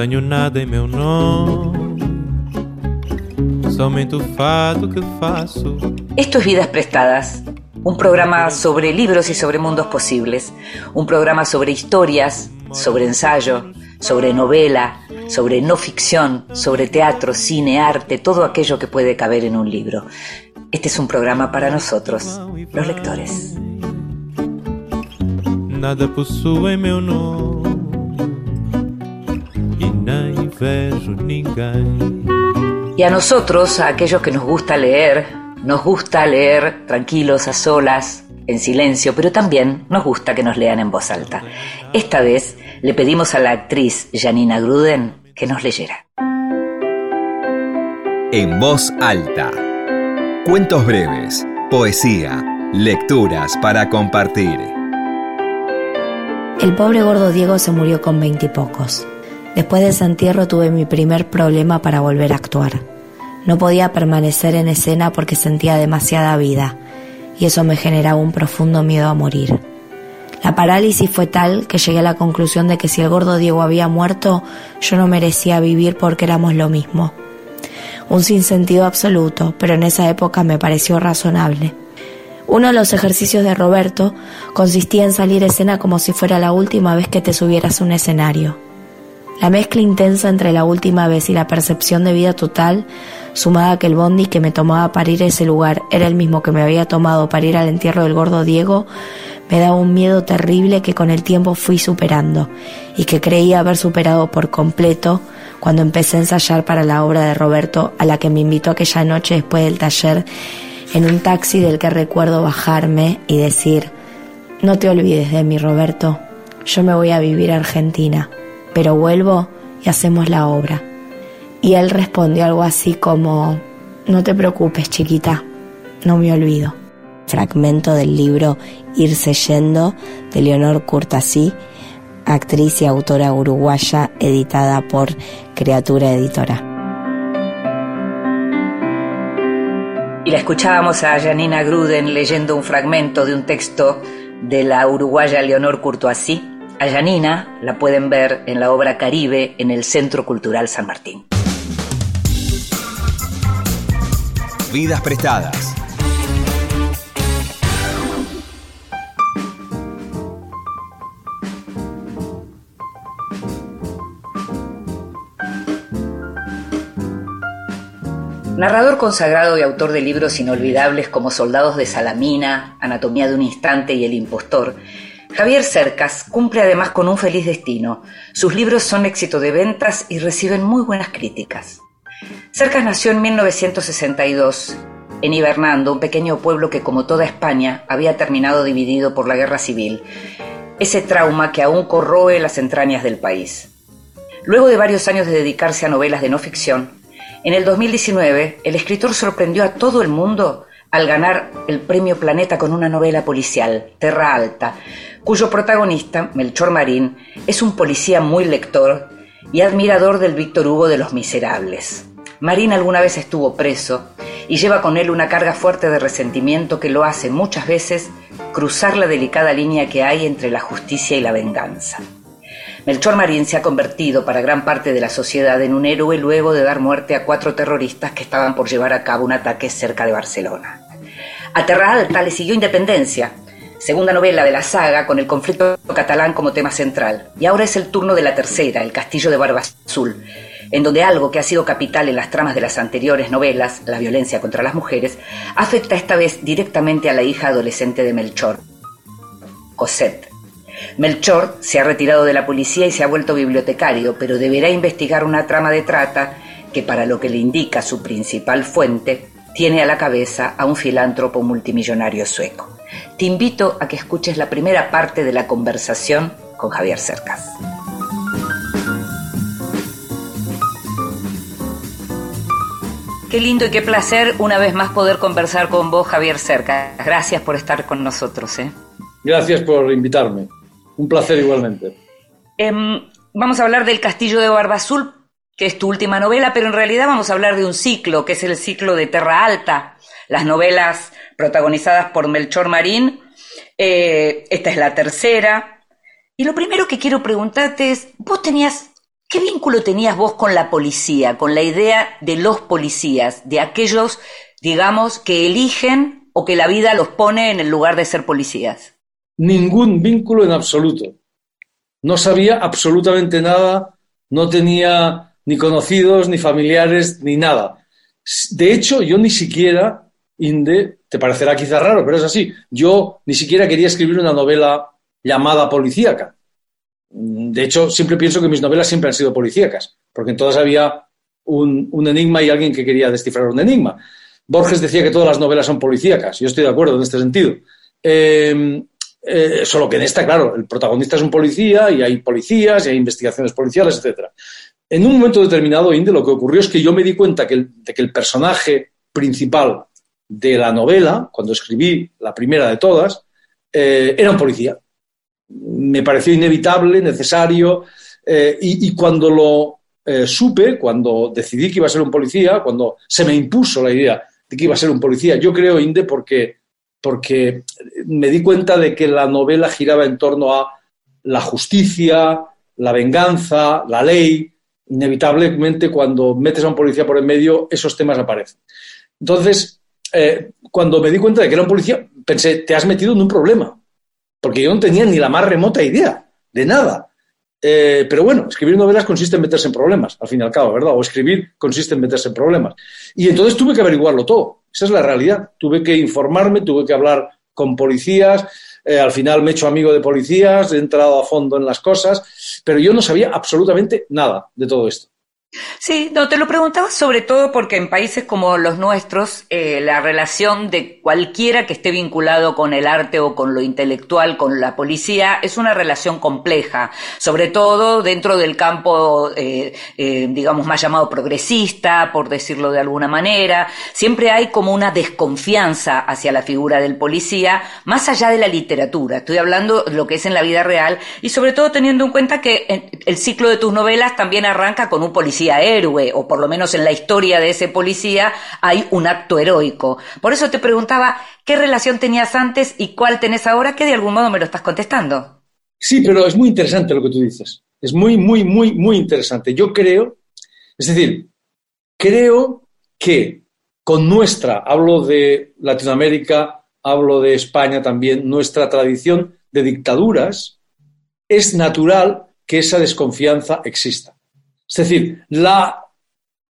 tenho nada em meu nome. Somente o fado que faço. Esto es Vidas Prestadas, un programa sobre libros y sobre mundos posibles, un programa sobre historias, sobre ensayo, sobre novela, sobre no ficción, sobre teatro, cine, arte, todo aquello que puede caber en un libro. Este es un programa para nosotros, los lectores. Nada possui meu nome. Y a nosotros, a aquellos que nos gusta leer, nos gusta leer tranquilos, a solas, en silencio, pero también nos gusta que nos lean en voz alta. Esta vez le pedimos a la actriz Janina Gruden que nos leyera. En voz alta. Cuentos breves, poesía, lecturas para compartir. El pobre gordo Diego se murió con veintipocos. Después de ese entierro tuve mi primer problema para volver a actuar. No podía permanecer en escena porque sentía demasiada vida y eso me generaba un profundo miedo a morir. La parálisis fue tal que llegué a la conclusión de que si el gordo Diego había muerto, yo no merecía vivir porque éramos lo mismo. Un sinsentido absoluto, pero en esa época me pareció razonable. Uno de los ejercicios de Roberto consistía en salir escena como si fuera la última vez que te subieras a un escenario. La mezcla intensa entre la última vez y la percepción de vida total, sumada que el bondi que me tomaba para ir a ese lugar. Era el mismo que me había tomado para ir al entierro del gordo Diego, me daba un miedo terrible que con el tiempo fui superando y que creía haber superado por completo cuando empecé a ensayar para la obra de Roberto a la que me invitó aquella noche después del taller en un taxi del que recuerdo bajarme y decir, no te olvides de mí Roberto, yo me voy a vivir a Argentina pero vuelvo y hacemos la obra. Y él respondió algo así como, no te preocupes chiquita, no me olvido. Fragmento del libro Irse yendo de Leonor Curtasí, actriz y autora uruguaya editada por Criatura Editora. Y la escuchábamos a Janina Gruden leyendo un fragmento de un texto de la uruguaya Leonor Curtoasí a Janina la pueden ver en la obra Caribe en el Centro Cultural San Martín. Vidas prestadas. Narrador consagrado y autor de libros inolvidables como Soldados de Salamina, Anatomía de un Instante y El Impostor, Javier Cercas cumple además con un feliz destino. Sus libros son éxito de ventas y reciben muy buenas críticas. Cercas nació en 1962 en Hibernando, un pequeño pueblo que como toda España había terminado dividido por la guerra civil, ese trauma que aún corroe las entrañas del país. Luego de varios años de dedicarse a novelas de no ficción, en el 2019 el escritor sorprendió a todo el mundo al ganar el premio Planeta con una novela policial, Terra Alta, cuyo protagonista, Melchor Marín, es un policía muy lector y admirador del Víctor Hugo de los Miserables. Marín alguna vez estuvo preso y lleva con él una carga fuerte de resentimiento que lo hace muchas veces cruzar la delicada línea que hay entre la justicia y la venganza. Melchor Marín se ha convertido para gran parte de la sociedad en un héroe luego de dar muerte a cuatro terroristas que estaban por llevar a cabo un ataque cerca de Barcelona. A Terra Alta le siguió Independencia, segunda novela de la saga con el conflicto catalán como tema central. Y ahora es el turno de la tercera, El Castillo de Barba Azul, en donde algo que ha sido capital en las tramas de las anteriores novelas, la violencia contra las mujeres, afecta esta vez directamente a la hija adolescente de Melchor, Cosette. Melchor se ha retirado de la policía y se ha vuelto bibliotecario, pero deberá investigar una trama de trata que, para lo que le indica su principal fuente, tiene a la cabeza a un filántropo multimillonario sueco. Te invito a que escuches la primera parte de la conversación con Javier Cercas. Qué lindo y qué placer una vez más poder conversar con vos, Javier Cercas. Gracias por estar con nosotros. ¿eh? Gracias por invitarme. Un placer igualmente. Em, vamos a hablar del Castillo de Barba Azul, que es tu última novela, pero en realidad vamos a hablar de un ciclo, que es el ciclo de Terra Alta, las novelas protagonizadas por Melchor Marín. Eh, esta es la tercera. Y lo primero que quiero preguntarte es, vos tenías, ¿qué vínculo tenías vos con la policía, con la idea de los policías, de aquellos, digamos, que eligen o que la vida los pone en el lugar de ser policías? Ningún vínculo en absoluto. No sabía absolutamente nada, no tenía ni conocidos, ni familiares, ni nada. De hecho, yo ni siquiera, Inde, te parecerá quizá raro, pero es así, yo ni siquiera quería escribir una novela llamada policíaca. De hecho, siempre pienso que mis novelas siempre han sido policíacas, porque en todas había un, enigma y alguien que quería descifrar un enigma. Borges decía que todas las novelas son policíacas, yo estoy de acuerdo en este sentido. Eh, eh, solo que en esta, claro, el protagonista es un policía y hay policías y hay investigaciones policiales, etc. En un momento determinado, Inde, lo que ocurrió es que yo me di cuenta de que el personaje principal de la novela, cuando escribí la primera de todas, eh, era un policía. Me pareció inevitable, necesario, eh, y, cuando lo supe, cuando decidí que iba a ser un policía, cuando se me impuso la idea de que iba a ser un policía, yo creo, Inde, porque porque me di cuenta de que la novela giraba en torno a la justicia, la venganza, la ley. Inevitablemente, cuando metes a un policía por en medio, esos temas aparecen. Entonces, eh, cuando me di cuenta de que era un policía, pensé, te has metido en un problema, porque yo no tenía ni la más remota idea de nada. Eh, pero bueno, escribir novelas consiste en meterse en problemas, al fin y al cabo, ¿verdad? O escribir consiste en meterse en problemas. Y entonces tuve que averiguarlo todo. Esa es la realidad. Tuve que informarme, tuve que hablar con policías. Eh, al final me he hecho amigo de policías, he entrado a fondo en las cosas, pero yo no sabía absolutamente nada de todo esto. Sí, no, te lo preguntaba sobre todo porque en países como los nuestros, eh, la relación de cualquiera que esté vinculado con el arte o con lo intelectual, con la policía, es una relación compleja, sobre todo dentro del campo, eh, eh, digamos, más llamado progresista, por decirlo de alguna manera. Siempre hay como una desconfianza hacia la figura del policía, más allá de la literatura. Estoy hablando de lo que es en la vida real y sobre todo teniendo en cuenta que el ciclo de tus novelas también arranca con un policía héroe, o por lo menos en la historia de ese policía hay un acto heroico. Por eso te preguntaba qué relación tenías antes y cuál tenés ahora, que de algún modo me lo estás contestando. Sí, pero es muy interesante lo que tú dices. Es muy, muy, muy, muy interesante. Yo creo, es decir, creo que con nuestra, hablo de Latinoamérica, hablo de España también, nuestra tradición de dictaduras, es natural que esa desconfianza exista. Es decir, la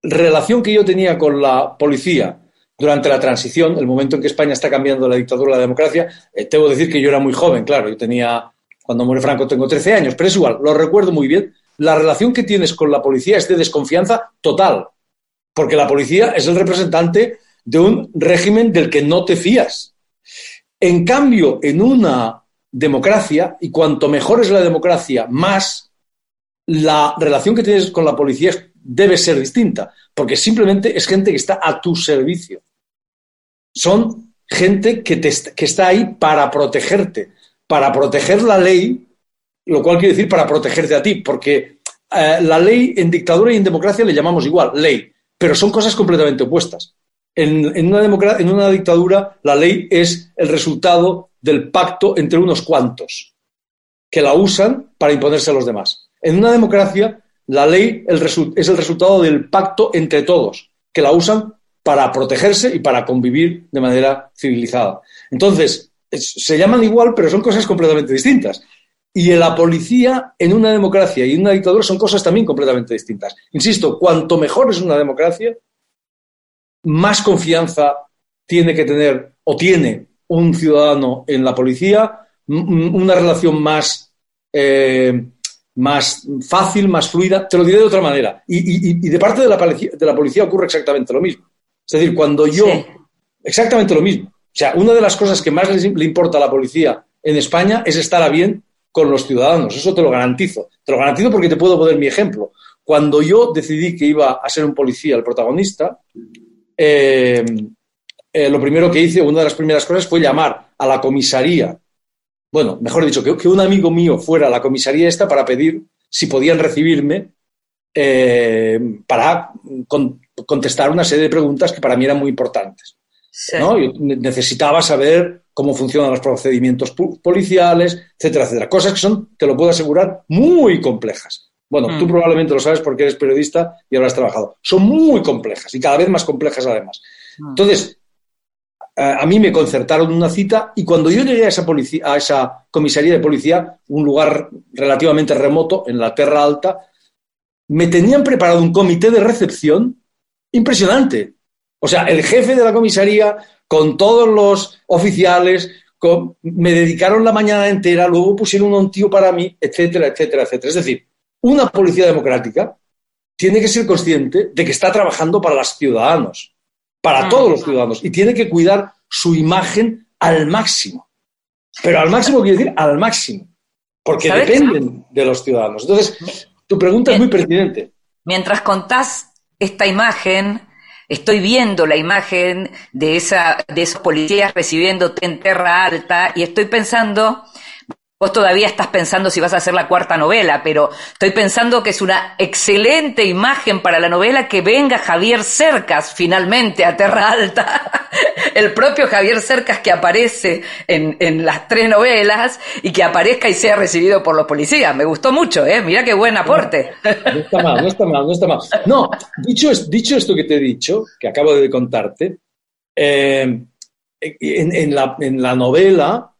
relación que yo tenía con la policía durante la transición, el momento en que España está cambiando la dictadura a la democracia, eh, que decir que yo era muy joven, claro, yo tenía, cuando muere Franco tengo 13 años, pero es igual, lo recuerdo muy bien. La relación que tienes con la policía es de desconfianza total, porque la policía es el representante de un régimen del que no te fías. En cambio, en una democracia, y cuanto mejor es la democracia, más la relación que tienes con la policía debe ser distinta, porque simplemente es gente que está a tu servicio. Son gente que, está ahí para protegerte, para proteger la ley, lo cual quiere decir para protegerte a ti, porque eh, la ley en dictadura y en democracia le llamamos igual, ley, pero son cosas completamente opuestas. En, en, una dictadura la ley es el resultado del pacto entre unos cuantos que la usan para imponerse a los demás. En una democracia, la ley es el resultado del pacto entre todos, que la usan para protegerse y para convivir de manera civilizada. Entonces, se llaman igual, pero son cosas completamente distintas. Y la policía, en una democracia y en una dictadura, son cosas también completamente distintas. Insisto, cuanto mejor es una democracia, más confianza tiene que tener o tiene un ciudadano en la policía, una relación más eh, más fácil, más fluida. Te lo diré de otra manera. Y, de parte de la, de la, policía ocurre exactamente lo mismo. Es decir, cuando yo... Exactamente lo mismo. O sea, una de las cosas que más le importa a la policía en España es estar a bien con los ciudadanos. Eso te lo garantizo. Te lo garantizo porque te puedo poner mi ejemplo. Cuando yo decidí que iba a ser un policía el protagonista, eh, eh, lo primero que hice, una de las primeras cosas, fue llamar a la comisaría bueno, mejor dicho, que, que un amigo mío fuera a la comisaría esta para pedir si podían recibirme eh, para con- contestar una serie de preguntas que para mí eran muy importantes. Sí. ¿no? Yo ne- necesitaba saber cómo funcionan los procedimientos policiales, etcétera, etcétera. Cosas que son, te lo puedo asegurar, muy complejas. Bueno, Mm. tú probablemente lo sabes porque eres periodista y has trabajado. Son muy complejas y cada vez más complejas además. Mm. Entonces, a a mí me concertaron una cita y cuando yo llegué a esa, policía, a esa comisaría de policía, un lugar relativamente remoto en la Terra Alta, me tenían preparado un comité de recepción impresionante. O sea, el jefe de la comisaría, con todos los oficiales, me dedicaron la mañana entera, luego pusieron un tío para mí, etcétera, etcétera, etcétera. Es decir, una policía democrática tiene que ser consciente de que está trabajando para los ciudadanos, para Mm. todos los ciudadanos, y tiene que cuidar su imagen al máximo. Pero al máximo quiere decir al máximo, porque ¿Sabes? dependen de los ciudadanos. Entonces, tu pregunta es muy pertinente. Mientras contás esta imagen, estoy viendo la imagen de, esa, de esos policías recibiéndote en Terra Alta y estoy pensando, vos todavía estás pensando si vas a hacer la cuarta novela, pero estoy pensando que es una excelente imagen para la novela que venga Javier Cercas finalmente a Terra Alta. El propio Javier Cercas que aparece en, las tres novelas y que aparezca y sea recibido por los policías. Me gustó mucho, ¿eh? Mira qué buen aporte. No está mal, no está mal, no está mal. No, dicho, es- dicho esto que te he dicho, que acabo de contarte, eh, en la novela,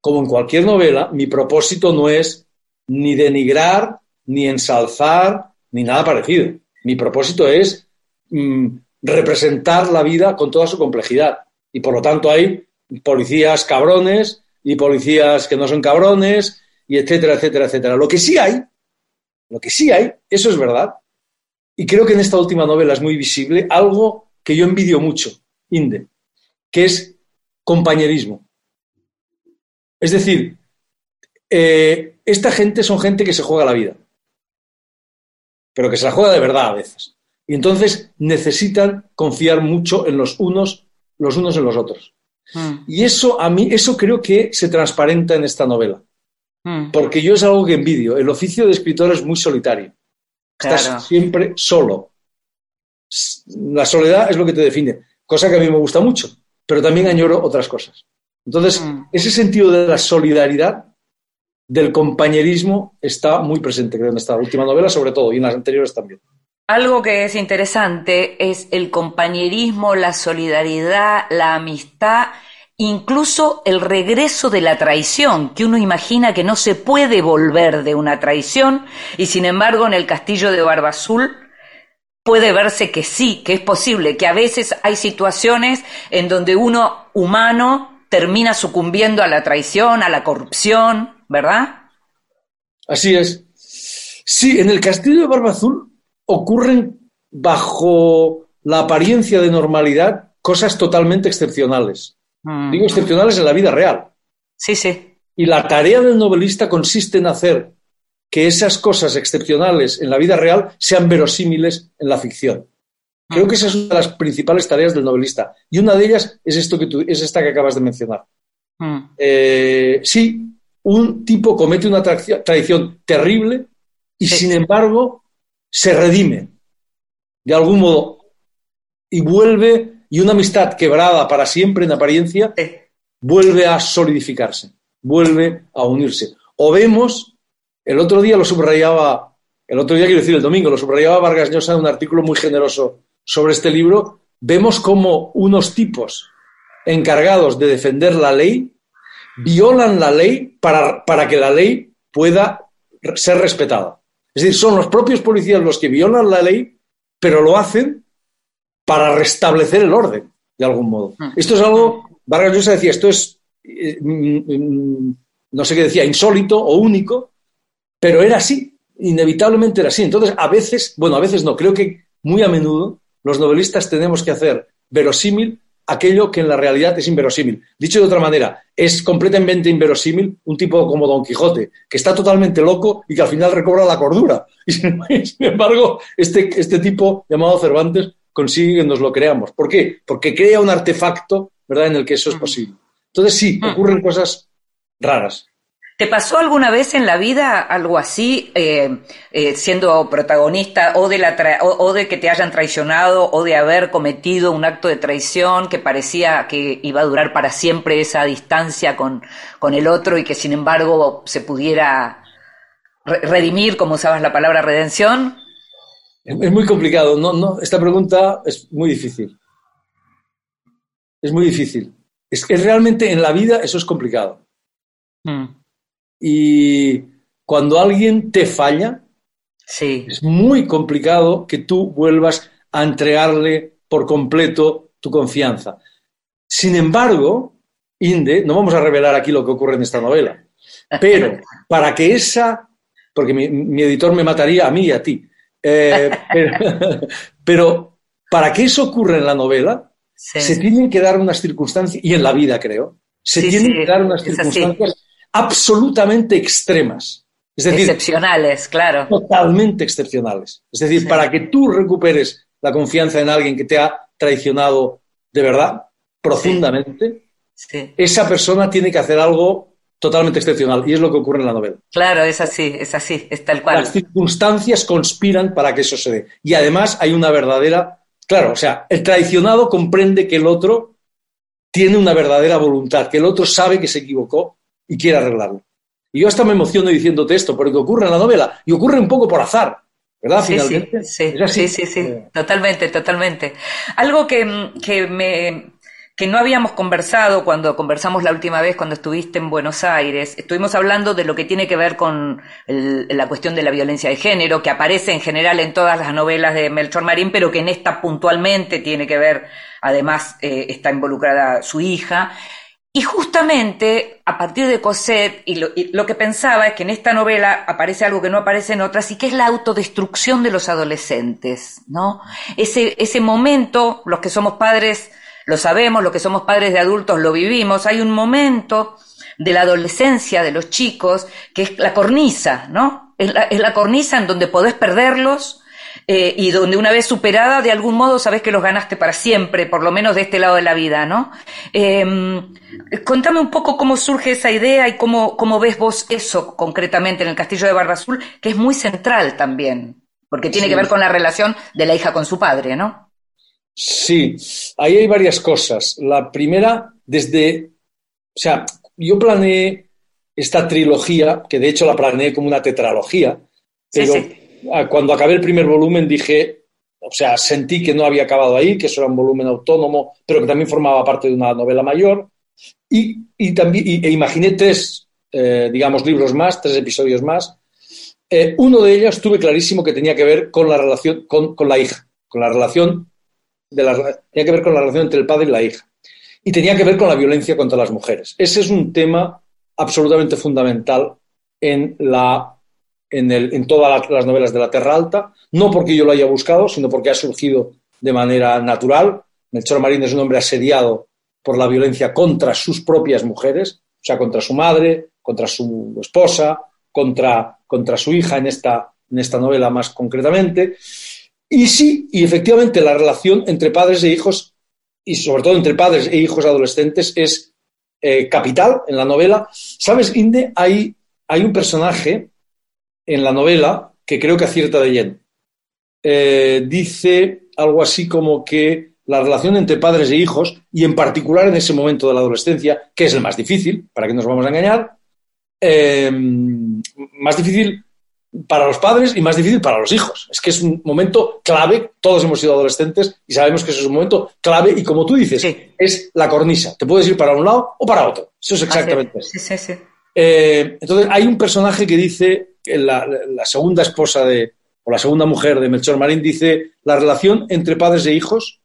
como en cualquier novela, mi propósito no es ni denigrar, ni ensalzar, ni nada parecido. Mi propósito es mm, representar la vida con toda su complejidad. Y por lo tanto hay policías cabrones y policías que no son cabrones, y etcétera, etcétera, etcétera. Lo que sí hay lo que sí hay, eso es verdad, y creo que en esta última novela es muy visible algo que yo envidio mucho, Inde, que es compañerismo. Es decir, eh, esta gente son gente que se juega la vida, pero que se la juega de verdad a veces. Y entonces necesitan confiar mucho en los unos, los unos en los otros. Mm, Y eso a mí, eso creo que se transparenta en esta novela. mm. Porque yo es algo que envidio. El oficio de escritor es muy solitario. Estás siempre solo. La soledad es lo que te define, cosa que a mí me gusta mucho, pero también añoro otras cosas. Entonces, Mm. ese sentido de la solidaridad, del compañerismo, está muy presente, creo, en esta última novela, sobre todo, y en las anteriores también. Algo que es interesante es el compañerismo, la solidaridad, la amistad, incluso el regreso de la traición, que uno imagina que no se puede volver de una traición, y sin embargo en el castillo de Barba Azul puede verse que sí, que es posible, que a veces hay situaciones en donde uno humano termina sucumbiendo a la traición, a la corrupción, ¿verdad? Así es. Sí, en el castillo de Barba Azul ocurren bajo la apariencia de normalidad cosas totalmente excepcionales. Mm. Digo excepcionales en la vida real. Sí, sí. Y la tarea del novelista consiste en hacer que esas cosas excepcionales en la vida real sean verosímiles en la ficción. Creo que esa es una de las principales tareas del novelista. Y una de ellas es, esto que tú- es esta que acabas de mencionar. Mm. Eh, sí, un tipo comete una traición, terrible y Sí. sin embargo se redime de algún modo y vuelve, y una amistad quebrada para siempre en apariencia, Sí. vuelve a solidificarse, vuelve a unirse. O vemos, el otro día lo subrayaba, el otro día quiero decir el domingo, lo subrayaba Vargas Llosa en un artículo muy generoso sobre este libro, vemos como unos tipos encargados de defender la ley violan la ley para, para que la ley pueda ser respetada. Es decir, son los propios policías los que violan la ley, pero lo hacen para restablecer el orden, de algún modo. Mm. Esto es algo, Vargas Llosa decía, esto es, eh, mm, mm, no sé qué decía, insólito o único, pero era así, inevitablemente era así. Entonces, a veces, bueno, a veces no, creo que muy a menudo los novelistas tenemos que hacer verosímil aquello que en la realidad es inverosímil. Dicho de otra manera, es completamente inverosímil un tipo como Don Quijote, que está totalmente loco y que al final recobra la cordura. Y sin, embargo, este, este tipo llamado Cervantes consigue que nos lo creamos. ¿Por qué? Porque crea un artefacto ¿verdad? en el que eso es posible. Entonces sí, ocurren cosas raras. ¿Te pasó alguna vez en la vida algo así, eh, eh, siendo protagonista o de, la o, de que te hayan traicionado o de haber cometido un acto de traición que parecía que iba a durar para siempre esa distancia con, con el otro y que sin embargo se pudiera redimir, como usabas la palabra redención? Es muy complicado. No, no, esta pregunta es muy difícil. Es muy difícil. Es que realmente en la vida eso es complicado. Mm. Y cuando alguien te falla, sí. es muy complicado que tú vuelvas a entregarle por completo tu confianza. Sin embargo, Inde, no vamos a revelar aquí lo que ocurre en esta novela, pero para que esa, porque mi, editor me mataría a mí y a ti, eh, pero, para que eso ocurra en la novela, se tienen que dar unas circunstancias, y en la vida creo, se tienen que dar unas circunstancias absolutamente extremas. Es decir, excepcionales, claro. Totalmente excepcionales. Es decir, para que tú recuperes la confianza en alguien que te ha traicionado de verdad, profundamente, esa persona tiene que hacer algo totalmente excepcional. Y es lo que ocurre en la novela. Claro, es así, es así, es tal cual. Las circunstancias conspiran para que eso se dé. Y además hay una verdadera. Claro, o sea, el traicionado comprende que el otro tiene una verdadera voluntad, que el otro sabe que se equivocó y quiere arreglarlo. Y yo hasta me emociono diciéndote esto, porque ocurre en la novela y ocurre un poco por azar, ¿verdad? Sí, Finalmente. Sí, sí, sí, sí, eh. totalmente, totalmente. Algo que, que me que no habíamos conversado cuando conversamos la última vez cuando estuviste en Buenos Aires. Estuvimos hablando de lo que tiene que ver con la cuestión de la violencia de género, que aparece en general en todas las novelas de Melchor Marín, pero que en esta puntualmente tiene que ver, además eh, está involucrada su hija. Y justamente a partir de Cosette, y lo, que pensaba es que en esta novela aparece algo que no aparece en otras, y que es la autodestrucción de los adolescentes, ¿no? Ese, ese momento, los que somos padres lo sabemos, los que somos padres de adultos lo vivimos, hay un momento de la adolescencia de los chicos que es la cornisa, ¿no? Es la, es la cornisa en donde podés perderlos, eh, y donde una vez superada, de algún modo sabes que los ganaste para siempre, por lo menos de este lado de la vida, ¿no? Em, contame un poco cómo surge esa idea y cómo, cómo ves vos eso concretamente en el Castillo de Barba Azul, que es muy central también, porque tiene que ver con la relación de la hija con su padre, ¿no? Sí, ahí hay varias cosas. La primera, desde, o sea, yo planeé esta trilogía, que de hecho la planeé como una tetralogía, pero Ah, cuando acabé el primer volumen dije, o sea, sentí que no había acabado ahí, que eso era un volumen autónomo, pero que también formaba parte de una novela mayor. Y, también e imaginé tres, eh, digamos, libros más, tres episodios más. Eh, uno de ellos tuve clarísimo que tenía que ver con la relación con, la hija, con la relación de la, tenía que ver con la relación entre el padre y la hija. Y tenía que ver con la violencia contra las mujeres. Ese es un tema absolutamente fundamental en la en, todas las novelas de la Terra Alta, no porque yo lo haya buscado, sino porque ha surgido de manera natural. Melchor Marín es un hombre asediado por la violencia contra sus propias mujeres, o sea, contra su madre, contra su esposa, contra, contra su hija en esta, en esta novela más concretamente. Y sí, y efectivamente la relación entre padres e hijos, y sobre todo entre padres e hijos adolescentes, es eh, capital en la novela. ¿Sabes, Inde? Hay, hay un personaje en la novela que creo que acierta de lleno. Eh, dice algo así como que la relación entre padres e hijos, y en particular en ese momento de la adolescencia, que es el más difícil, para que nos vamos a engañar, eh, más difícil para los padres y más difícil para los hijos. Es que es un momento clave, todos hemos sido adolescentes y sabemos que eso es un momento clave y como tú dices, es la cornisa. Te puedes ir para un lado o para otro. Eso es exactamente eso. Eh, entonces hay un personaje que dice la, segunda esposa de, o la segunda mujer de Melchor Marín dice, la relación entre padres e hijos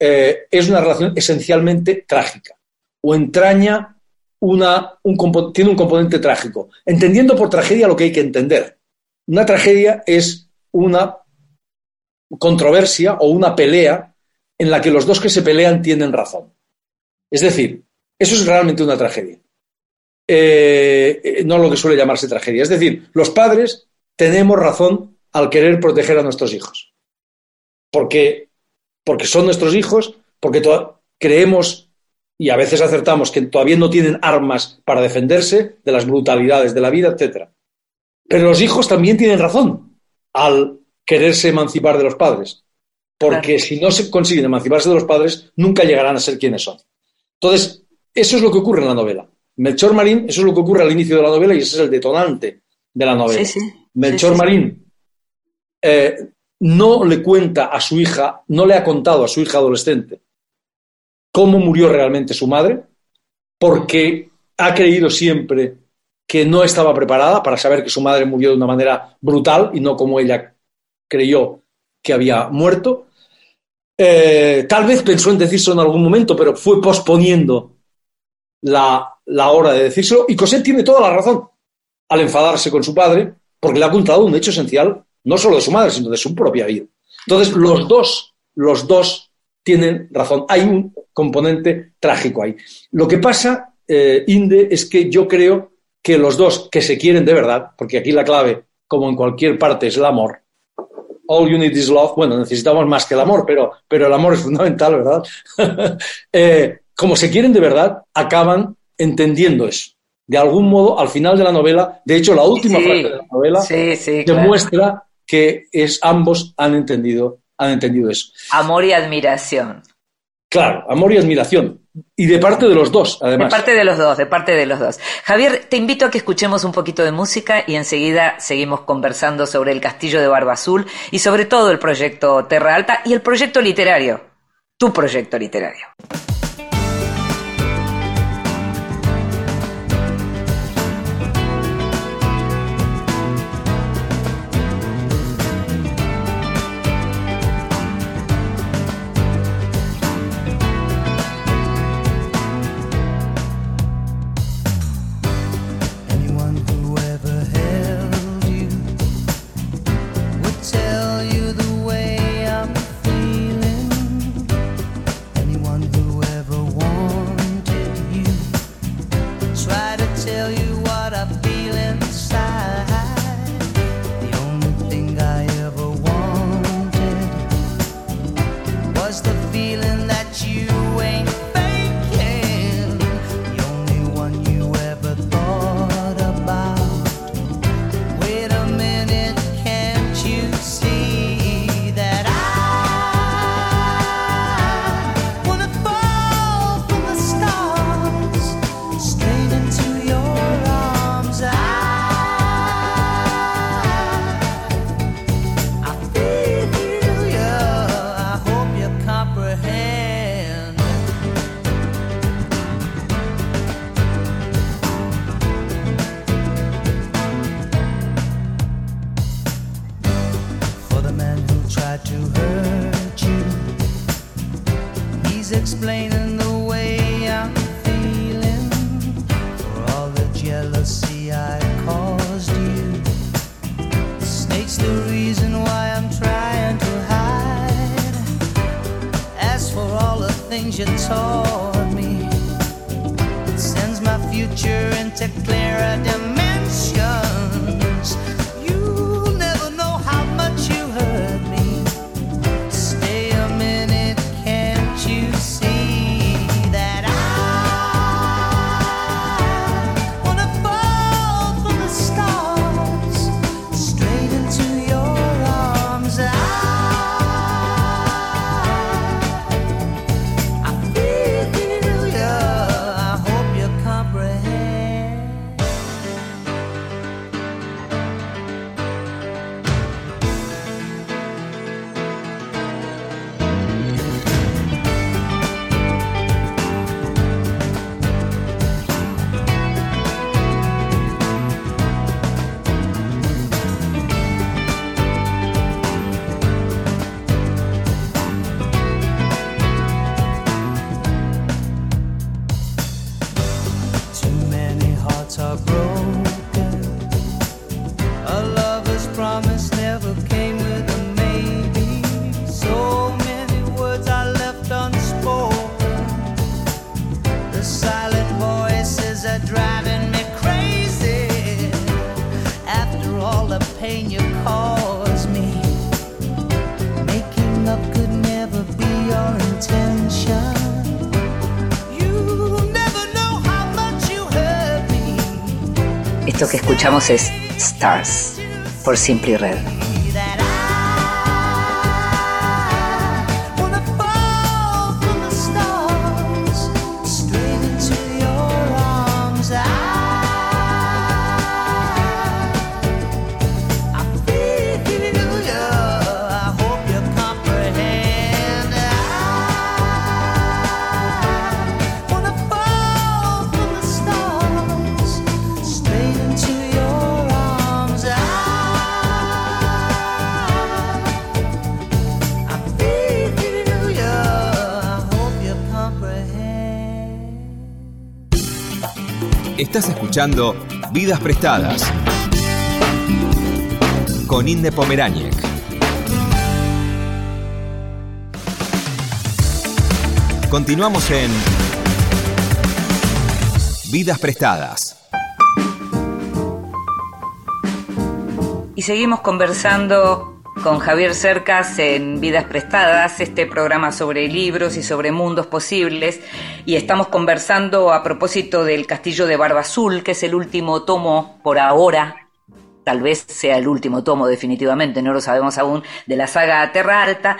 eh, es una relación esencialmente trágica o entraña una, un, tiene un componente trágico, entendiendo por tragedia lo que hay que entender. Una tragedia es una controversia o una pelea en la que los dos que se pelean tienen razón. Es decir, eso es realmente una tragedia. Eh, no lo que suele llamarse tragedia. Es decir, los padres tenemos razón al querer proteger a nuestros hijos. Porque, porque son nuestros hijos, porque creemos y a veces acertamos que todavía no tienen armas para defenderse de las brutalidades de la vida, etc. Pero los hijos también tienen razón al quererse emancipar de los padres, porque si no se consiguen emanciparse de los padres, nunca llegarán a ser quienes son. Entonces, eso es lo que ocurre en la novela. Melchor Marín, eso es lo que ocurre al inicio de la novela y ese es el detonante de la novela. Melchor Marín eh, no le cuenta a su hija, no le ha contado a su hija adolescente cómo murió realmente su madre, porque ha creído siempre que no estaba preparada para saber que su madre murió de una manera brutal y no como ella creyó que había muerto. Eh, tal vez pensó en decirlo en algún momento, pero fue posponiendo la, la hora de decírselo. Y Cosette tiene toda la razón al enfadarse con su padre, porque le ha contado un hecho esencial, no solo de su madre, sino de su propia vida. Entonces, los dos, los dos tienen razón. Hay un componente trágico ahí. Lo que pasa, eh, Inde, es que yo creo que los dos que se quieren de verdad, porque aquí la clave, como en cualquier parte, es el amor. All you need is love. Bueno, necesitamos más que el amor, pero, pero el amor es fundamental, ¿verdad? Eh, como se quieren de verdad, acaban entendiendo eso de algún modo, al final de la novela, de hecho, la última frase de la novela demuestra que es, ambos han entendido, han entendido eso. Amor y admiración. Claro, amor y admiración. Y de parte de los dos, además. De parte de los dos, de parte de los dos. Javier, te invito a que escuchemos un poquito de música y enseguida seguimos conversando sobre el castillo de Barba Azul y sobre todo el proyecto Terra Alta y el proyecto literario, tu proyecto literario. Esto que escuchamos es Stars por Simply Red. Escuchando Vidas Prestadas con Inde Pomeráñez. Continuamos en Vidas Prestadas. Y seguimos conversando con Javier Cercas en Vidas Prestadas, este programa sobre libros y sobre mundos posibles, y estamos conversando a propósito del Castillo de Barba Azul, que es el último tomo por ahora, tal vez sea el último tomo definitivamente, no lo sabemos aún, de la saga Terra Alta.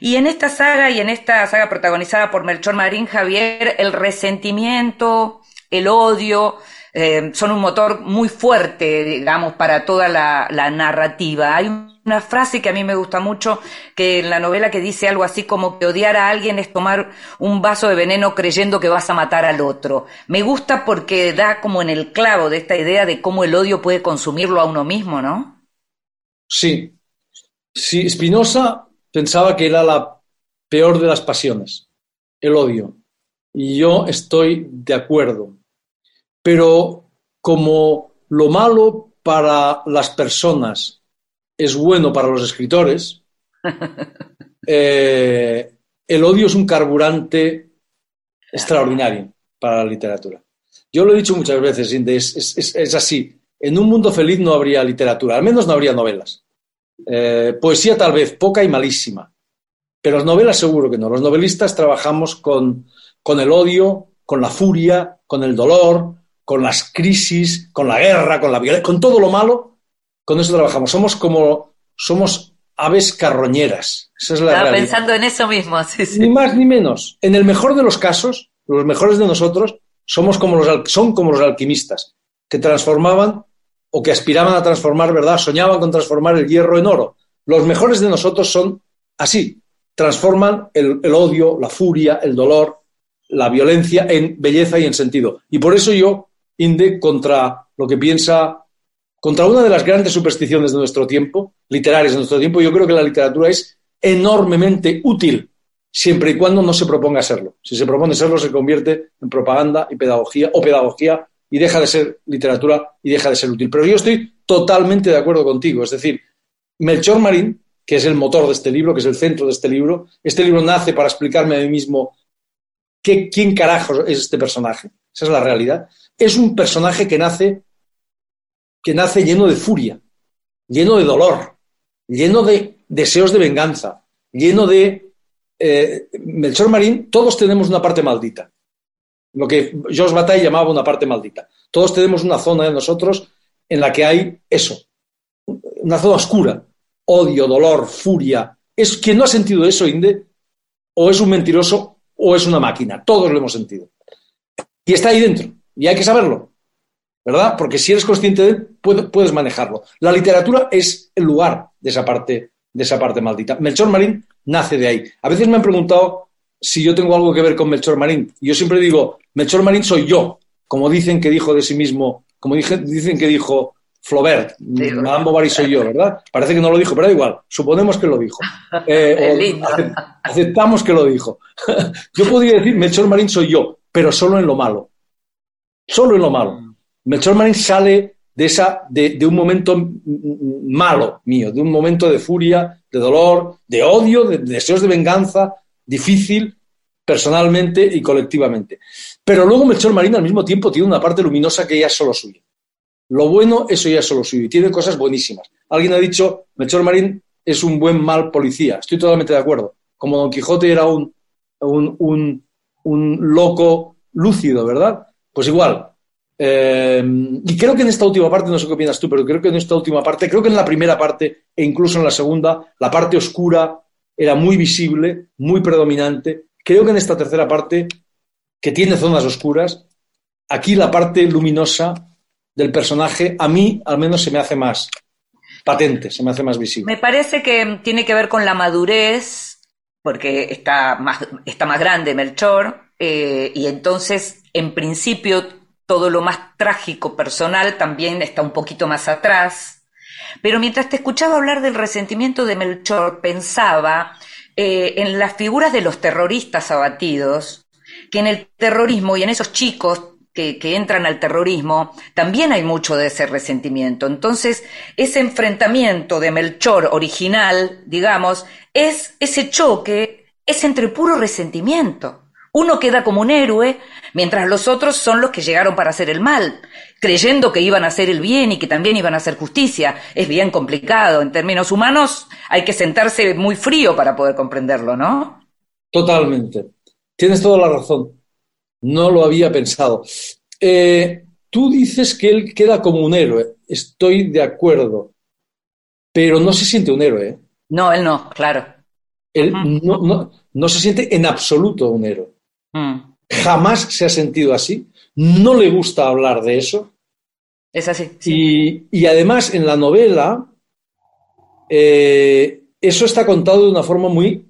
Y en esta saga y en esta saga protagonizada por Melchor Marín Javier, el resentimiento, el odio, eh, son un motor muy fuerte, digamos, para toda la, la narrativa. Hay una frase que a mí me gusta mucho, que en la novela que dice algo así como que odiar a alguien es tomar un vaso de veneno creyendo que vas a matar al otro. Me gusta porque da como en el clavo de esta idea de cómo el odio puede consumirlo a uno mismo, ¿no? Sí. Sí, Spinoza pensaba que era la peor de las pasiones, el odio. Y yo estoy de acuerdo. Pero como lo malo para las personas es bueno para los escritores, eh, el odio es un carburante extraordinario para la literatura. Yo lo he dicho muchas veces, es, así. En un mundo feliz no habría literatura, al menos no habría novelas. Eh, poesía tal vez, poca y malísima. Pero las novelas seguro que no. Los novelistas trabajamos con, con el odio, con la furia, con el dolor, con las crisis, con la guerra, con la violencia, con todo lo malo con eso trabajamos. Somos como, somos aves carroñeras. Esa es la Estaba pensando en eso mismo. Ni más ni menos. En el mejor de los casos, los mejores de nosotros, somos como los, son como los alquimistas, que transformaban o que aspiraban a transformar, ¿verdad? Soñaban con transformar el hierro en oro. Los mejores de nosotros son así, transforman el, el odio, la furia, el dolor, la violencia en belleza y en sentido. Y por eso yo, Inde, contra lo que piensa contra una de las grandes supersticiones de nuestro tiempo, literarias de nuestro tiempo, yo creo que la literatura es enormemente útil, siempre y cuando no se proponga serlo. Si se propone serlo, se convierte en propaganda y pedagogía, o pedagogía, y deja de ser literatura y deja de ser útil. Pero yo estoy totalmente de acuerdo contigo. Es decir, Melchor Marín, que es el motor de este libro, que es el centro de este libro, este libro nace para explicarme a mí mismo qué, quién carajo es este personaje. Esa es la realidad. Es un personaje que nace que nace lleno de furia, lleno de dolor, lleno de deseos de venganza, lleno de... Eh, Melchor Marín, todos tenemos una parte maldita, lo que Georges Bataille llamaba una parte maldita. Todos tenemos una zona de nosotros en la que hay eso, una zona oscura, odio, dolor, furia. Es quien no ha sentido eso, Inde, o es un mentiroso o es una máquina. Todos lo hemos sentido. Y está ahí dentro, y hay que saberlo. ¿Verdad? Porque si eres consciente de él, puedes manejarlo. La literatura es el lugar de esa parte, de esa parte maldita. Melchor Marín nace de ahí. A veces me han preguntado si yo tengo algo que ver con Melchor Marín. Yo siempre digo, Melchor Marín soy yo, como dicen que dijo de sí mismo, como dicen que dijo Flaubert, Madame Bovary soy yo, ¿verdad? Parece que no lo dijo, pero da igual, suponemos que lo dijo. Eh, aceptamos que lo dijo. yo podría decir, Melchor Marín soy yo, pero solo en lo malo. Solo en lo malo. Melchor Marín sale de, esa, de, un momento malo mío, de un momento de furia, de dolor, de odio, de, deseos de venganza, difícil personalmente y colectivamente. Pero luego Melchor Marín al mismo tiempo tiene una parte luminosa que ya es solo suya. Lo bueno, eso ya es solo suyo y tiene cosas buenísimas. Alguien ha dicho, Melchor Marín es un buen mal policía. Estoy totalmente de acuerdo. Como Don Quijote era un, un, un loco lúcido, ¿verdad? Pues igual, Eh, y creo que en esta última parte, no sé qué opinas tú, pero creo que en esta última parte, creo que en la primera parte e incluso en la segunda, la parte oscura era muy visible, muy predominante. Creo que en esta tercera parte, que tiene zonas oscuras, aquí la parte luminosa del personaje, a mí al menos se me hace más patente, se me hace más visible. Me parece que tiene que ver con la madurez, porque está más, está más grande Melchor, eh, y entonces, en principio, todo lo más trágico personal también está un poquito más atrás. Pero mientras te escuchaba hablar del resentimiento de Melchor, pensaba eh, en las figuras de los terroristas abatidos, que en el terrorismo y en esos chicos que, que, entran al terrorismo, también hay mucho de ese resentimiento. Entonces, ese enfrentamiento de Melchor original, digamos, es ese choque, es entre puro resentimiento. Uno queda como un héroe, mientras los otros son los que llegaron para hacer el mal, creyendo que iban a hacer el bien y que también iban a hacer justicia. Es bien complicado. En términos humanos, hay que sentarse muy frío para poder comprenderlo, ¿no? Totalmente. Tienes toda la razón. No lo había pensado. Eh, tú dices que él queda como un héroe. Estoy de acuerdo. Pero no se siente un héroe. ¿eh? No, él no, claro. Él -huh. no, no, no, se siente en absoluto un héroe. Mm. Jamás se ha sentido así. No le gusta hablar de eso. Es así. Sí. Y, y, además en la novela eh, eso está contado de una forma muy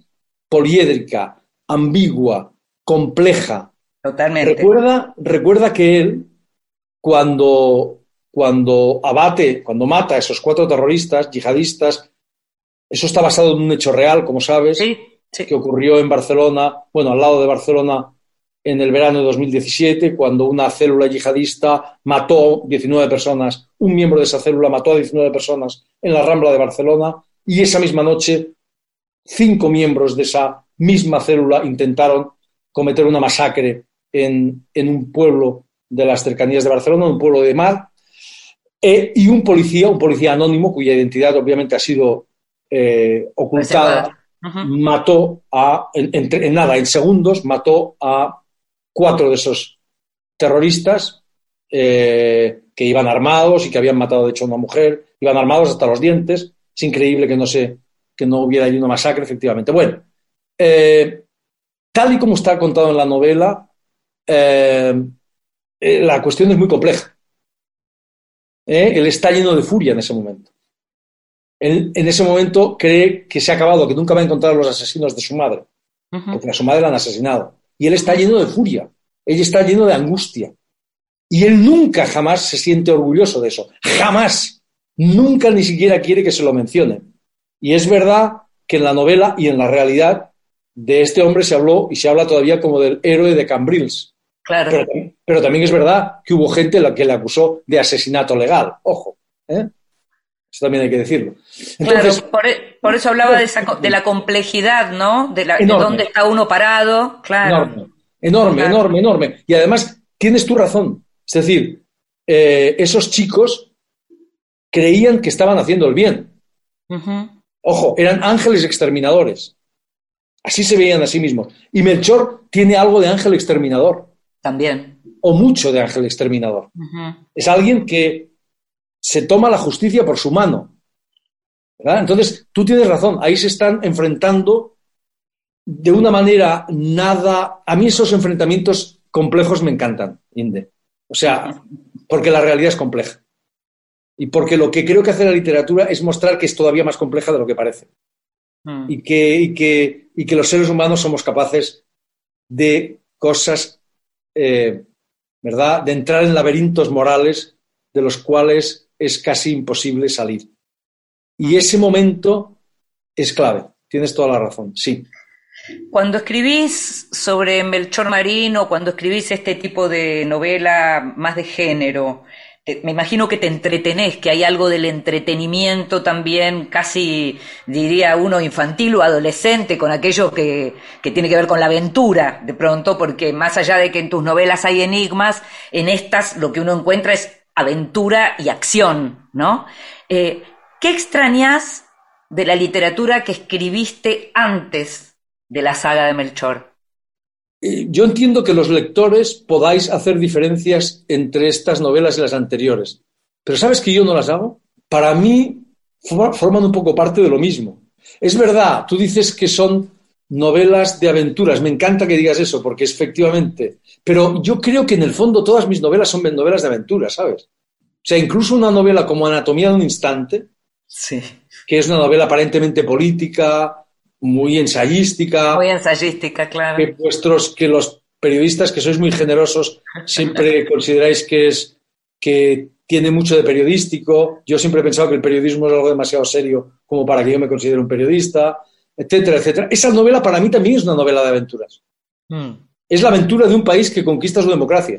poliédrica, ambigua, compleja. Totalmente. Recuerda, recuerda que él, cuando, cuando abate, cuando mata a esos cuatro terroristas, yihadistas, eso está basado en un hecho real, como sabes, sí, sí. que ocurrió en Barcelona, bueno, al lado de Barcelona, en el verano de 2017, cuando una célula yihadista mató 19 personas, un miembro de esa célula mató a 19 personas en la Rambla de Barcelona, y esa misma noche, cinco miembros de esa misma célula intentaron cometer una masacre en, en un pueblo de las cercanías de Barcelona, un pueblo de mar, eh, y un policía, un policía anónimo, cuya identidad obviamente ha sido eh, ocultada, uh -huh. mató a, en, en, en, nada, en segundos, mató a cuatro de esos terroristas eh, que iban armados y que habían matado, de hecho, a una mujer, iban armados hasta los dientes. Es increíble que no, se, que no hubiera ahí una masacre, efectivamente. Bueno, eh, tal y como está contado en la novela, eh, la cuestión es muy compleja. él está lleno de furia en ese momento. Él, en ese momento cree que se ha acabado, que nunca va a encontrar a los asesinos de su madre, uh -huh. porque a su madre la han asesinado. Y él está lleno de furia, él está lleno de angustia. Y él nunca jamás se siente orgulloso de eso, jamás, nunca ni siquiera quiere que se lo mencionen. Y es verdad que en la novela y en la realidad de este hombre se habló y se habla todavía como del héroe de Cambrils. Claro. Pero, pero también es verdad que hubo gente la que le acusó de asesinato legal, ojo. ¿eh? Eso también hay que decirlo. Entonces, claro, por, e, por, eso hablaba de, esa, de, la complejidad, ¿no? De, la, de, dónde está uno parado, claro. Enorme, enorme, claro. enorme, enorme. Y además, tienes tu razón. Es decir, eh, esos chicos creían que estaban haciendo el bien. Uh -huh. Ojo, eran ángeles exterminadores. Así se veían a sí mismos. Y Melchor tiene algo de ángel exterminador. También. O mucho de ángel exterminador. Uh -huh. Es alguien que se toma la justicia por su mano. ¿verdad? Entonces, tú tienes razón, ahí se están enfrentando de una manera nada... A mí esos enfrentamientos complejos me encantan, Inde. O sea, porque la realidad es compleja. Y porque lo que creo que hace la literatura es mostrar que es todavía más compleja de lo que parece. Mm. Y, que, y, que, y, que, los seres humanos somos capaces de cosas, eh, ¿verdad? De entrar en laberintos morales de los cuales es casi imposible salir. Y ese momento es clave. Tienes toda la razón, sí. Cuando escribís sobre Melchor Marín o cuando escribís este tipo de novela más de género, me imagino que te entretenés, que hay algo del entretenimiento también, casi diría uno infantil o adolescente, con aquello que, que, tiene que ver con la aventura, de pronto, porque más allá de que en tus novelas hay enigmas, en estas lo que uno encuentra es aventura y acción, ¿no? Eh, ¿Qué extrañas de la literatura que escribiste antes de la saga de Melchor? eh, yo entiendo que los lectores podáis hacer diferencias entre estas novelas y las anteriores, pero ¿sabes que yo no las hago? Para mí forman un poco parte de lo mismo. Es verdad, tú dices que son novelas de aventuras, me encanta que digas eso, porque efectivamente, pero yo creo que en el fondo todas mis novelas son novelas de aventuras, ¿sabes? O sea, incluso una novela como Anatomía de un Instante, sí. que es una novela aparentemente política, muy ensayística. Muy ensayística, claro. Que vuestros, que los periodistas que sois muy generosos siempre consideráis que es que tiene mucho de periodístico. Yo siempre he pensado que el periodismo es algo demasiado serio como para que yo me considere un periodista, etcétera, etcétera. Esa novela para mí también es una novela de aventuras. Mm. Es la aventura de un país que conquista su democracia.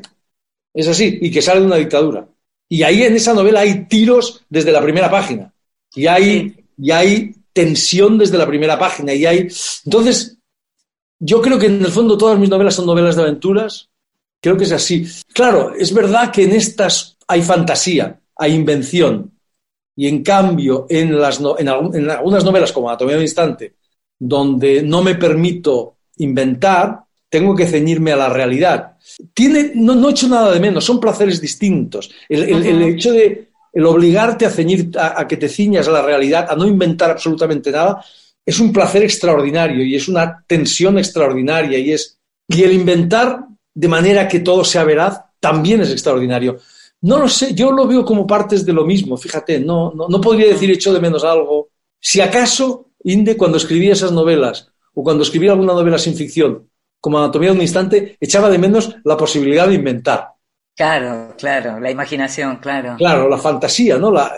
Es así, y que sale de una dictadura. Y ahí en esa novela hay tiros desde la primera página. Y hay, y hay tensión desde la primera página y hay... Entonces, yo creo que en el fondo todas mis novelas son novelas de aventuras, creo que es así. Claro, es verdad que en estas hay fantasía, hay invención, y en cambio en, las en, algunas novelas como Anatomía de un instante, donde no me permito inventar, tengo que ceñirme a la realidad. Tiene, no, no he hecho nada de menos, son placeres distintos. el hecho de, el obligarte a, ceñir, a, que te ciñas a la realidad, a no inventar absolutamente nada, es un placer extraordinario y es una tensión extraordinaria y es y el inventar de manera que todo sea veraz también es extraordinario. No lo sé, yo lo veo como partes de lo mismo, fíjate, no, no, podría decir hecho de menos algo. Si acaso, Inde, cuando escribía esas novelas o cuando escribía alguna novela sin ficción, como Anatomía de un instante, echaba de menos la posibilidad de inventar. Claro, claro, la imaginación, claro. Claro, la fantasía, ¿no? La,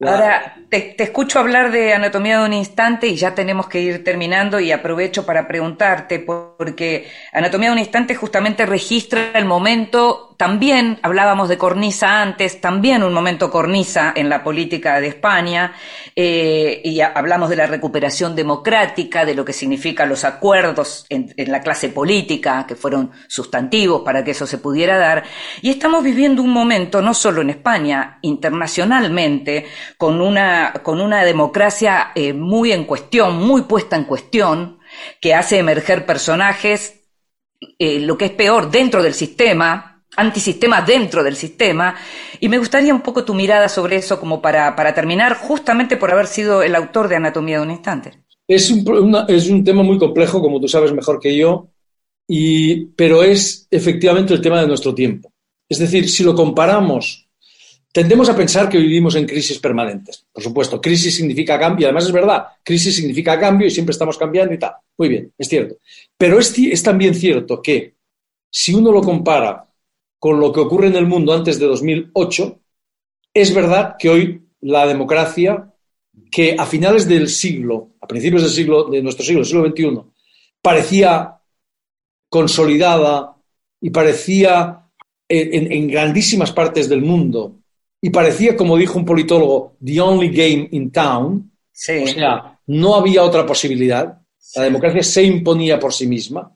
Ahora, te, escucho hablar de anatomía de un instante y ya tenemos que ir terminando y aprovecho para preguntarte, porque anatomía de un instante justamente registra el momento también hablábamos de cornisa antes, también un momento cornisa en la política de España, eh, y hablamos de la recuperación democrática, de lo que significan los acuerdos en, la clase política, que fueron sustantivos para que eso se pudiera dar, y estamos viviendo un momento, no solo en España, internacionalmente, con una, con una democracia eh, muy en cuestión, muy puesta en cuestión, que hace emerger personajes, eh, lo que es peor, dentro del sistema, antisistema dentro del sistema. Y me gustaría un poco tu mirada sobre eso como para, terminar, justamente por haber sido el autor de Anatomía de un Instante. Es un, es un tema muy complejo, como tú sabes mejor que yo, y, pero es efectivamente el tema de nuestro tiempo. Es decir, si lo comparamos, tendemos a pensar que vivimos en crisis permanentes. Por supuesto, crisis significa cambio, además es verdad, crisis significa cambio y siempre estamos cambiando y tal. Muy bien, es cierto. Pero es también cierto que si uno lo compara con lo que ocurre en el mundo antes de 2008, es verdad que hoy la democracia, que a finales del siglo, a principios del siglo, de nuestro siglo, el siglo XXI, parecía consolidada y parecía en, grandísimas partes del mundo y parecía, como dijo un politólogo, the only game in town, o sea, no había otra posibilidad, la democracia se imponía por sí misma.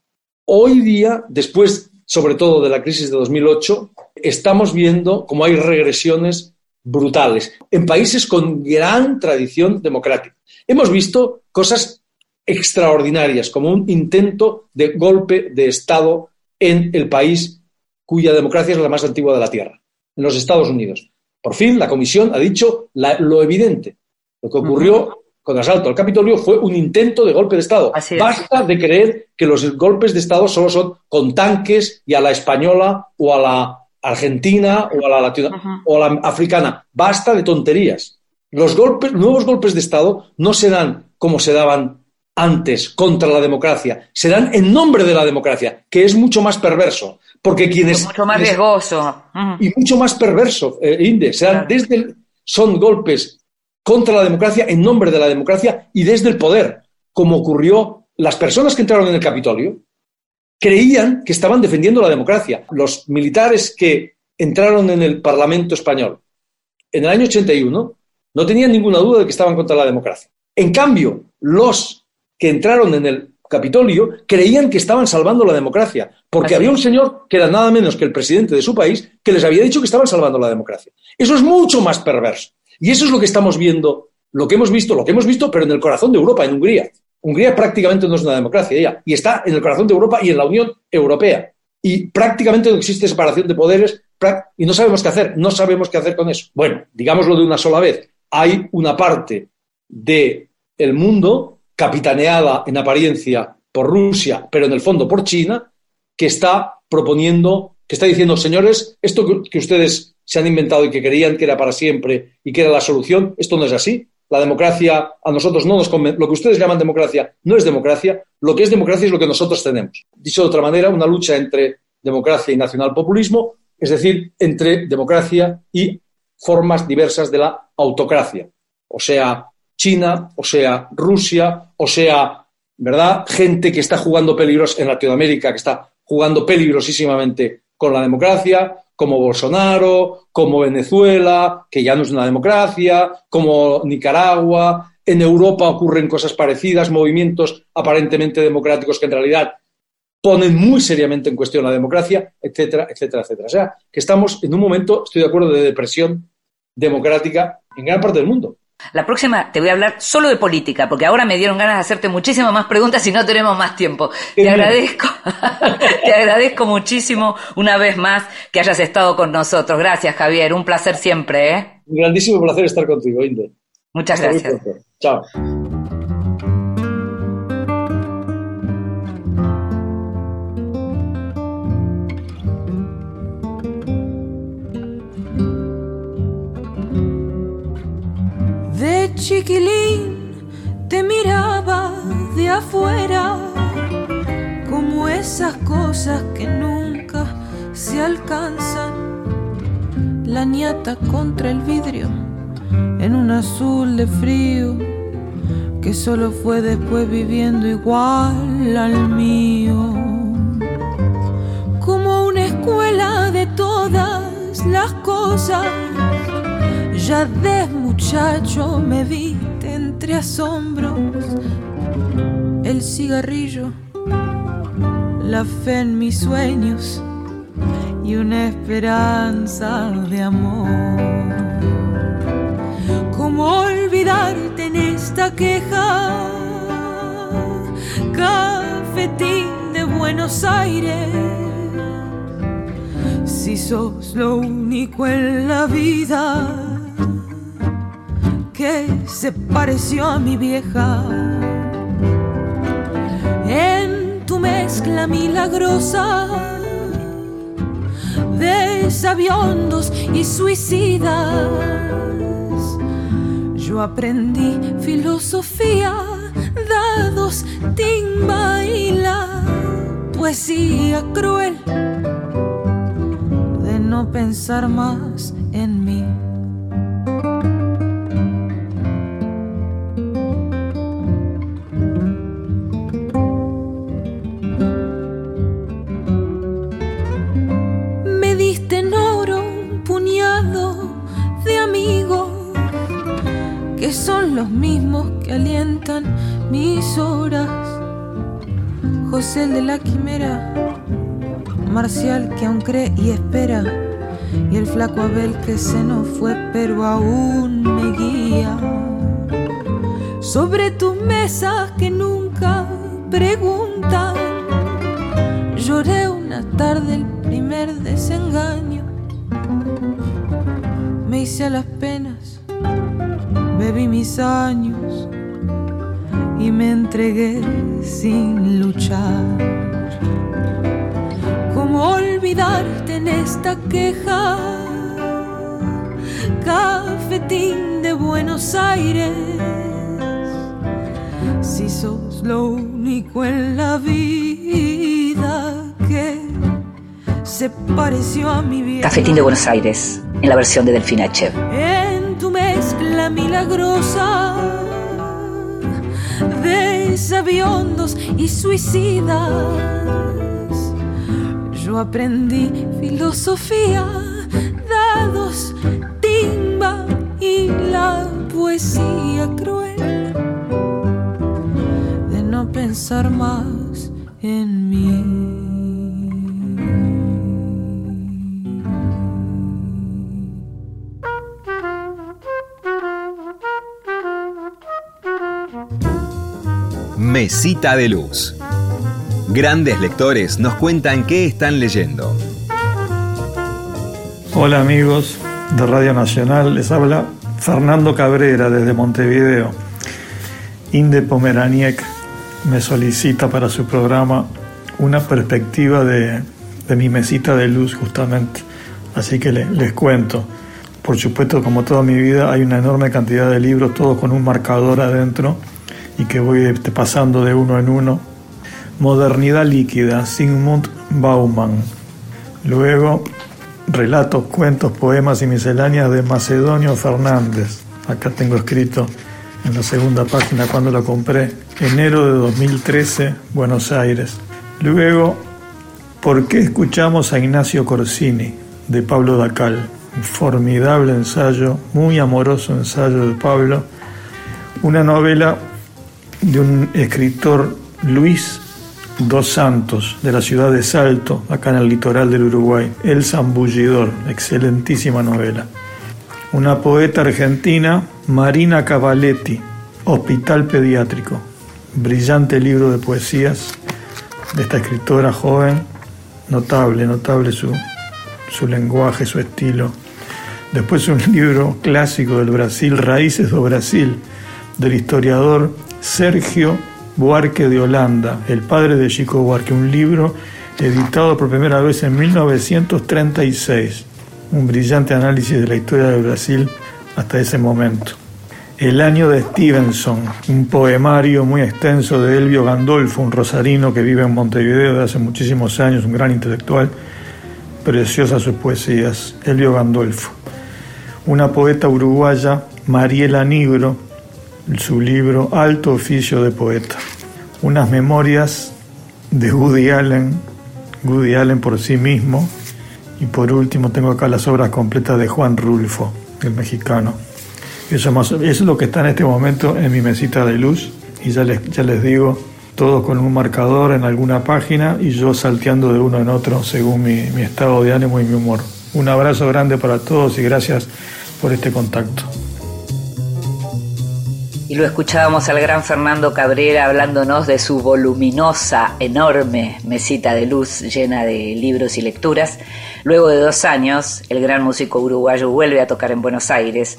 Hoy día, después sobre todo de la crisis de 2008, estamos viendo cómo hay regresiones brutales en países con gran tradición democrática. Hemos visto cosas extraordinarias, como un intento de golpe de Estado en el país cuya democracia es la más antigua de la Tierra, en los Estados Unidos. Por fin, la Comisión ha dicho lo evidente. Lo que ocurrió con asalto al Capitolio fue un intento de golpe de Estado. Basta de creer que los golpes de Estado solo son con tanques y a la española o a la argentina o a la latina o a la africana. Basta de tonterías. Los golpes, nuevos golpes de Estado no se dan como se daban antes contra la democracia, se dan en nombre de la democracia, que es mucho más perverso, porque quienes mucho más riesgoso y mucho más perverso, eh, Inde, se dan desde son golpes contra la democracia en nombre de la democracia y desde el poder, como ocurrió las personas que entraron en el Capitolio creían que estaban defendiendo la democracia. Los militares que entraron en el Parlamento español en el año 81 no tenían ninguna duda de que estaban contra la democracia. En cambio, los que entraron en el Capitolio creían que estaban salvando la democracia, porque había un señor que era nada menos que el presidente de su país que les había dicho que estaban salvando la democracia. Eso es mucho más perverso. Y eso es lo que estamos viendo, lo que hemos visto, lo que hemos visto, pero en el corazón de Europa, en Hungría. Hungría prácticamente no es una democracia ya, y está en el corazón de Europa y en la Unión Europea. Y prácticamente no existe separación de poderes y no sabemos qué hacer, no sabemos qué hacer con eso. Bueno, digámoslo de una sola vez, hay una parte del el mundo capitaneada en apariencia por Rusia, pero en el fondo por China, que está proponiendo, que está diciendo, señores, esto que ustedes se han inventado y que creían que era para siempre y que era la solución, esto no es así. La democracia a nosotros no nos convence. Lo que ustedes llaman democracia no es democracia. Lo que es democracia es lo que nosotros tenemos. Dicho de otra manera, una lucha entre democracia y nacionalpopulismo, es decir, entre democracia y formas diversas de la autocracia. O sea, China, o sea, Rusia, o sea, ¿verdad? Gente que está jugando peligros en Latinoamérica, que está jugando peligrosísimamente con la democracia, como Bolsonaro, como Venezuela, que ya no es una democracia, como Nicaragua. En Europa ocurren cosas parecidas, movimientos aparentemente democráticos que en realidad ponen muy seriamente en cuestión la democracia, etcétera, etcétera, etcétera. O sea, que estamos en un momento, estoy de acuerdo, de depresión democrática en gran parte del mundo. La próxima te voy a hablar solo de política, porque ahora me dieron ganas de hacerte muchísimas más preguntas y no tenemos más tiempo. Te agradezco, te agradezco muchísimo una vez más que hayas estado con nosotros. Gracias, Javier. Un placer siempre, ¿eh? Un grandísimo placer estar contigo, Inde. Muchas gracias. Chao. Chiquilín te miraba de afuera como esas cosas que nunca se alcanzan. La niata contra el vidrio en un azul de frío que solo fue después viviendo igual al mío. Como una escuela de todas las cosas ya de muchacho me viste entre asombros, el cigarrillo, la fe en mis sueños y una esperanza de amor. ¿Cómo olvidarte en esta queja? Cafetín de Buenos Aires. Si sos lo único en la vida que se pareció a mi vieja. En tu mezcla milagrosa de sabiondos y suicidas, yo aprendí filosofía, dados, timba y la poesía cruel de no pensar más en mí. Los mismos que alientan mis horas. José de la quimera, Marcial que aún cree y espera, y el flaco Abel que se nos fue pero aún me guía. Sobre tus mesas que nunca preguntan, lloré una tarde el primer desengaño. Me hice a las penas bebí mis años y me entregué sin luchar. ¿Cómo olvidarte en esta queja? Cafetín de Buenos Aires. Si sos lo único en la vida que se pareció a mi vida. Cafetín de Buenos Aires, en la versión de Delfina Echev milagrosa de sabiondos y suicidas. Yo aprendí filosofía, dados, timba y la poesía cruel de no pensar más en mí. Mesita de Luz. Grandes lectores nos cuentan qué están leyendo. Hola amigos de Radio Nacional, les habla Fernando Cabrera desde Montevideo. Inde Pomeraniec me solicita para su programa una perspectiva de, mi mesita de luz justamente. Así que les cuento. Por supuesto, como toda mi vida, hay una enorme cantidad de libros, todos con un marcador adentro y que voy pasando de uno en uno. Modernidad líquida, Sigmund Bauman. Luego, relatos, cuentos, poemas y misceláneas de Macedonio Fernández. Acá tengo escrito en la segunda página cuando lo compré, enero de 2013, Buenos Aires. Luego, ¿por qué escuchamos a Ignacio Corsini, de Pablo Dacal? Un formidable ensayo, muy amoroso ensayo de Pablo. Una novela de un escritor Luis dos Santos, de la ciudad de Salto, acá en el litoral del Uruguay. El Zambullidor, excelentísima novela. Una poeta argentina, Marina Cavaletti, Hospital Pediátrico. Brillante libro de poesías de esta escritora joven, notable, notable su, su lenguaje, su estilo. Después un libro clásico del Brasil, Raíces do Brasil, del historiador Sergio Buarque de Holanda, el padre de Chico Buarque, un libro editado por primera vez en 1936, un brillante análisis de la historia de Brasil hasta ese momento. El año de Stevenson, un poemario muy extenso de Elvio Gandolfo, un rosarino que vive en Montevideo desde hace muchísimos años, un gran intelectual, preciosas sus poesías, Elvio Gandolfo. Una poeta uruguaya, Mariela Nigro, su libro Alto Oficio de Poeta. Unas memorias de Woody Allen, Woody Allen por sí mismo. Y por último tengo acá las obras completas de Juan Rulfo, el mexicano. Eso, es lo que está en este momento en mi mesita de luz. Y ya les, ya les digo, todos con un marcador en alguna página y yo salteando de uno en otro según mi, mi estado de ánimo y mi humor. Un abrazo grande para todos y gracias por este contacto. Y lo escuchábamos al gran Fernando Cabrera hablándonos de su voluminosa, enorme mesita de luz llena de libros y lecturas. Luego de dos años, el gran músico uruguayo vuelve a tocar en Buenos Aires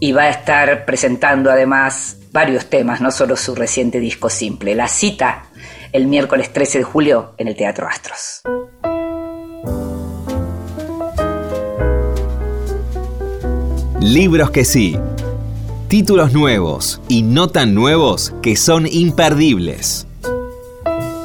y va a estar presentando además varios temas, no solo su reciente disco simple. La cita el miércoles 13 de julio en el Teatro Astros. Libros que sí Títulos nuevos y no tan nuevos que son imperdibles.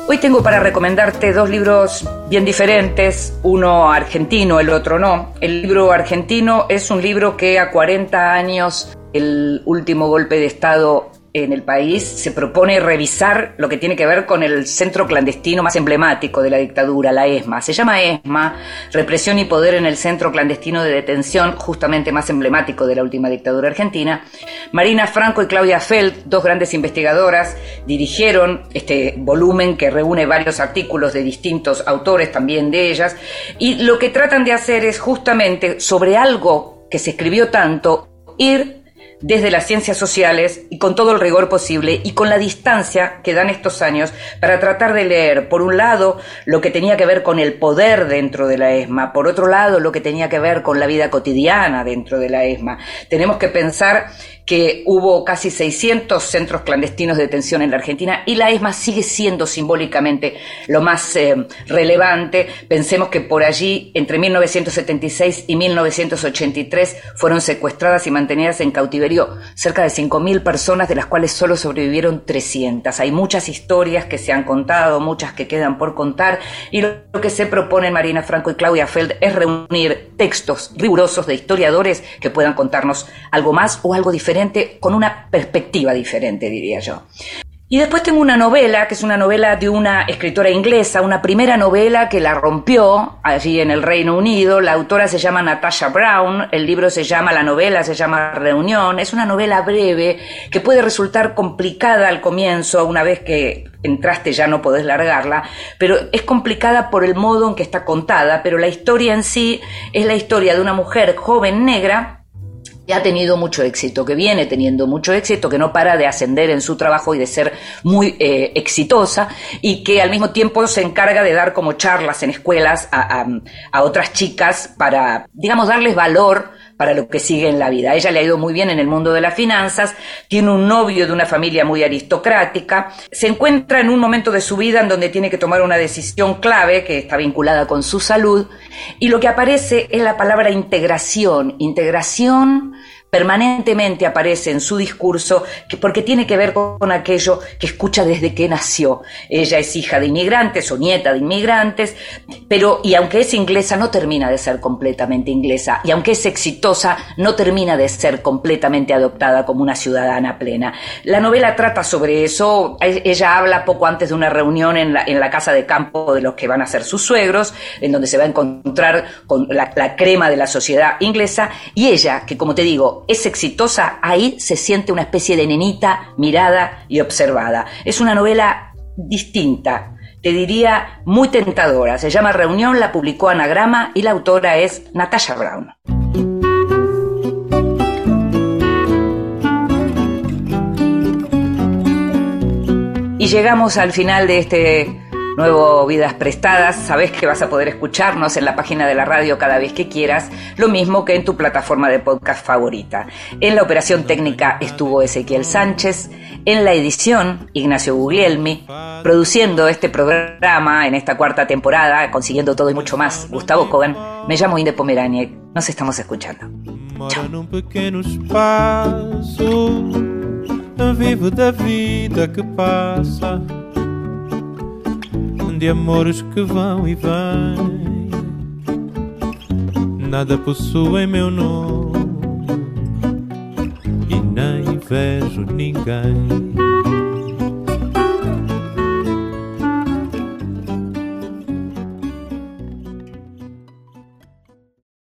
Hoy tengo para recomendarte dos libros bien diferentes, uno argentino, el otro no. El libro argentino es un libro que a 40 años el último golpe de Estado en el país se propone revisar lo que tiene que ver con el centro clandestino más emblemático de la dictadura, la ESMA. Se llama ESMA, Represión y Poder en el Centro Clandestino de Detención, justamente más emblemático de la última dictadura argentina. Marina Franco y Claudia Feld, dos grandes investigadoras, dirigieron este volumen que reúne varios artículos de distintos autores, también de ellas, y lo que tratan de hacer es justamente sobre algo que se escribió tanto, ir desde las ciencias sociales y con todo el rigor posible y con la distancia que dan estos años para tratar de leer, por un lado, lo que tenía que ver con el poder dentro de la ESMA, por otro lado, lo que tenía que ver con la vida cotidiana dentro de la ESMA. Tenemos que pensar que hubo casi 600 centros clandestinos de detención en la Argentina y la ESMA sigue siendo simbólicamente lo más eh, relevante. Pensemos que por allí, entre 1976 y 1983, fueron secuestradas y mantenidas en cautiverio cerca de 5.000 personas, de las cuales solo sobrevivieron 300. Hay muchas historias que se han contado, muchas que quedan por contar, y lo que se propone Marina Franco y Claudia Feld es reunir textos rigurosos de historiadores que puedan contarnos algo más o algo diferente con una perspectiva diferente, diría yo. Y después tengo una novela, que es una novela de una escritora inglesa, una primera novela que la rompió allí en el Reino Unido. La autora se llama Natasha Brown, el libro se llama, la novela se llama Reunión. Es una novela breve que puede resultar complicada al comienzo, una vez que entraste ya no podés largarla, pero es complicada por el modo en que está contada, pero la historia en sí es la historia de una mujer joven negra que ha tenido mucho éxito, que viene teniendo mucho éxito, que no para de ascender en su trabajo y de ser muy eh, exitosa y que al mismo tiempo se encarga de dar como charlas en escuelas a, a otras chicas para, digamos, darles valor para lo que sigue en la vida. ella le ha ido muy bien en el mundo de las finanzas, tiene un novio de una familia muy aristocrática, se encuentra en un momento de su vida en donde tiene que tomar una decisión clave que está vinculada con su salud y lo que aparece es la palabra integración, integración permanentemente aparece en su discurso porque tiene que ver con aquello que escucha desde que nació. Ella es hija de inmigrantes o nieta de inmigrantes, pero y aunque es inglesa no termina de ser completamente inglesa y aunque es exitosa no termina de ser completamente adoptada como una ciudadana plena. La novela trata sobre eso, ella habla poco antes de una reunión en la, en la casa de campo de los que van a ser sus suegros, en donde se va a encontrar con la, la crema de la sociedad inglesa y ella, que como te digo, es exitosa, ahí se siente una especie de nenita mirada y observada. Es una novela distinta, te diría muy tentadora. Se llama Reunión, la publicó Anagrama y la autora es Natasha Brown. Y llegamos al final de este nuevo Vidas Prestadas. Sabes que vas a poder escucharnos en la página de la radio cada vez que quieras, lo mismo que en tu plataforma de podcast favorita. En la operación técnica estuvo Ezequiel Sánchez, en la edición Ignacio Guglielmi, produciendo este programa en esta cuarta temporada, consiguiendo todo y mucho más, Gustavo Kogan. Me llamo Inde Pomeraniec. Nos estamos escuchando. Chao. De amores que vão e vêm. Nada possuem meu nome e nem vejo ninguém.